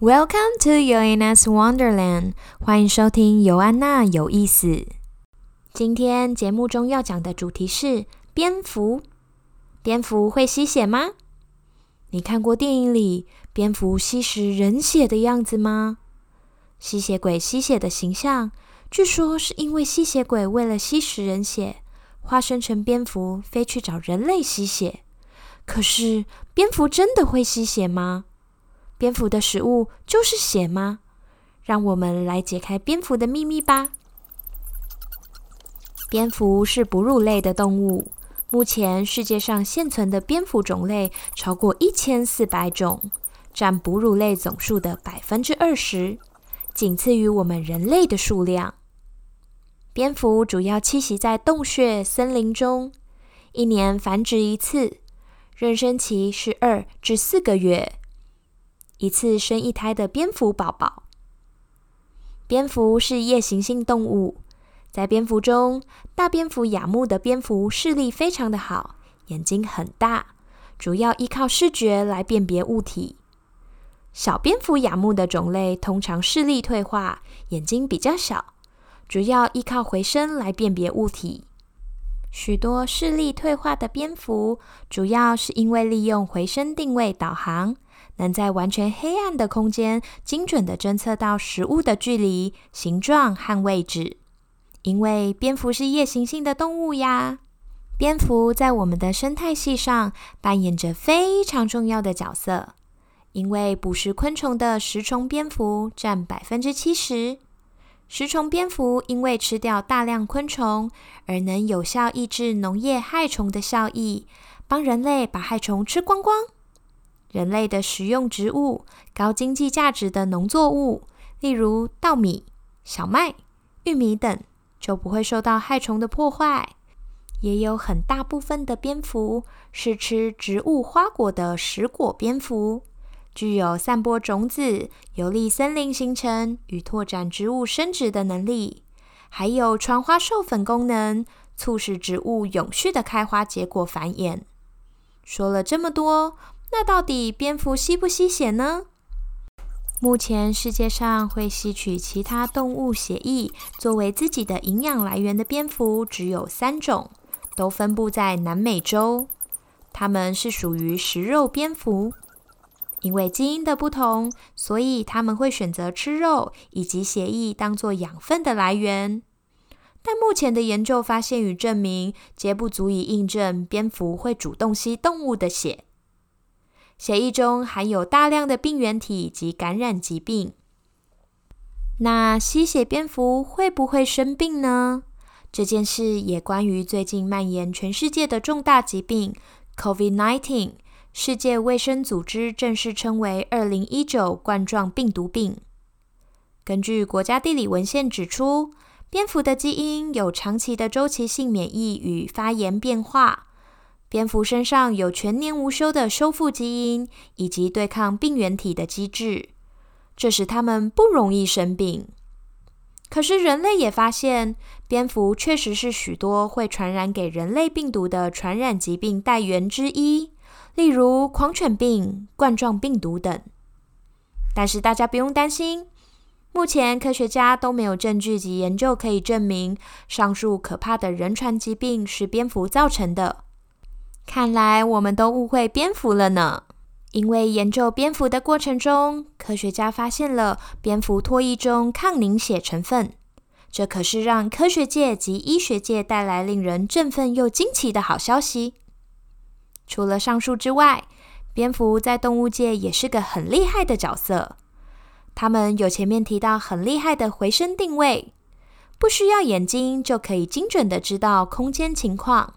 Welcome to Yoanna's Wonderland，欢迎收听尤安娜有意思。今天节目中要讲的主题是蝙蝠。蝙蝠会吸血吗？你看过电影里蝙蝠吸食人血的样子吗？吸血鬼吸血的形象，据说是因为吸血鬼为了吸食人血，化身成蝙蝠飞去找人类吸血。可是蝙蝠真的会吸血吗？蝙蝠的食物就是血吗？让我们来解开蝙蝠的秘密吧。蝙蝠是哺乳类的动物，目前世界上现存的蝙蝠种类超过一千四百种，占哺乳类总数的百分之二十，仅次于我们人类的数量。蝙蝠主要栖息在洞穴、森林中，一年繁殖一次，妊娠期是二至四个月。一次生一胎的蝙蝠宝宝。蝙蝠是夜行性动物，在蝙蝠中，大蝙蝠亚目的蝙蝠视力非常的好，眼睛很大，主要依靠视觉来辨别物体。小蝙蝠亚目的种类通常视力退化，眼睛比较小，主要依靠回声来辨别物体。许多视力退化的蝙蝠，主要是因为利用回声定位导航。能在完全黑暗的空间精准的侦测到食物的距离、形状和位置。因为蝙蝠是夜行性的动物呀，蝙蝠在我们的生态系上扮演着非常重要的角色。因为捕食昆虫的食虫蝙蝠占百分之七十，食虫蝙蝠因为吃掉大量昆虫，而能有效抑制农业害虫的效益，帮人类把害虫吃光光。人类的食用植物、高经济价值的农作物，例如稻米、小麦、玉米等，就不会受到害虫的破坏。也有很大部分的蝙蝠是吃植物花果的食果蝙蝠，具有散播种子、有利森林形成与拓展植物生殖的能力，还有传花授粉功能，促使植物永续的开花结果繁衍。说了这么多。那到底蝙蝠吸不吸血呢？目前世界上会吸取其他动物血液作为自己的营养来源的蝙蝠只有三种，都分布在南美洲。它们是属于食肉蝙蝠，因为基因的不同，所以它们会选择吃肉以及血液当做养分的来源。但目前的研究发现与证明，皆不足以印证蝙蝠会主动吸动物的血。血液中含有大量的病原体及感染疾病。那吸血蝙蝠会不会生病呢？这件事也关于最近蔓延全世界的重大疾病 COVID-19。世界卫生组织正式称为二零一九冠状病毒病。根据国家地理文献指出，蝙蝠的基因有长期的周期性免疫与发炎变化。蝙蝠身上有全年无休的修复基因以及对抗病原体的机制，这使它们不容易生病。可是人类也发现，蝙蝠确实是许多会传染给人类病毒的传染疾病带源之一，例如狂犬病、冠状病毒等。但是大家不用担心，目前科学家都没有证据及研究可以证明上述可怕的人传疾病是蝙蝠造成的。看来我们都误会蝙蝠了呢。因为研究蝙蝠的过程中，科学家发现了蝙蝠唾液中抗凝血成分，这可是让科学界及医学界带来令人振奋又惊奇的好消息。除了上述之外，蝙蝠在动物界也是个很厉害的角色。它们有前面提到很厉害的回声定位，不需要眼睛就可以精准的知道空间情况。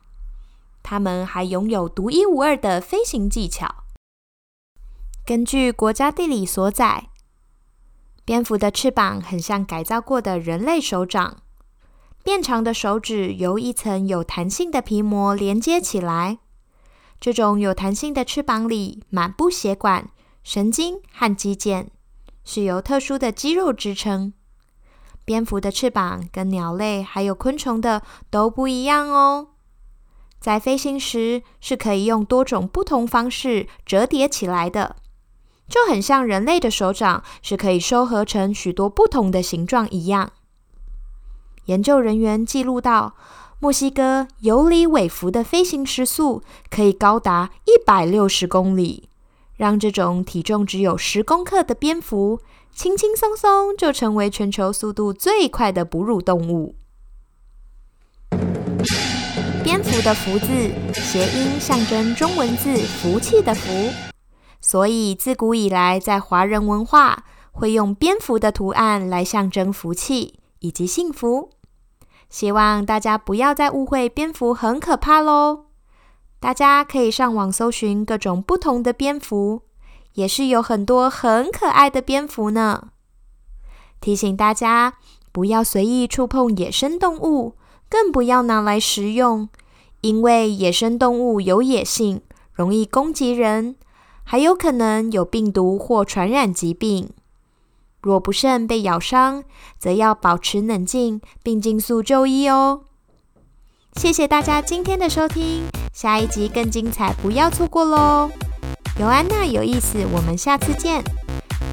它们还拥有独一无二的飞行技巧。根据国家地理所载，蝙蝠的翅膀很像改造过的人类手掌，变长的手指由一层有弹性的皮膜连接起来。这种有弹性的翅膀里满布血管、神经和肌腱，是由特殊的肌肉支撑。蝙蝠的翅膀跟鸟类还有昆虫的都不一样哦。在飞行时是可以用多种不同方式折叠起来的，就很像人类的手掌是可以收合成许多不同的形状一样。研究人员记录到，墨西哥尤里韦弗的飞行时速可以高达一百六十公里，让这种体重只有十公克的蝙蝠轻轻松松就成为全球速度最快的哺乳动物。蝙蝠的“福”字谐音象征中文字“福气”的“福”，所以自古以来，在华人文化会用蝙蝠的图案来象征福气以及幸福。希望大家不要再误会蝙蝠很可怕喽！大家可以上网搜寻各种不同的蝙蝠，也是有很多很可爱的蝙蝠呢。提醒大家不要随意触碰野生动物。更不要拿来食用，因为野生动物有野性，容易攻击人，还有可能有病毒或传染疾病。若不慎被咬伤，则要保持冷静并尽速就医哦。谢谢大家今天的收听，下一集更精彩，不要错过喽！尤安娜有意思，我们下次见。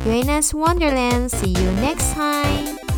Uranus Wonderland，see you next time。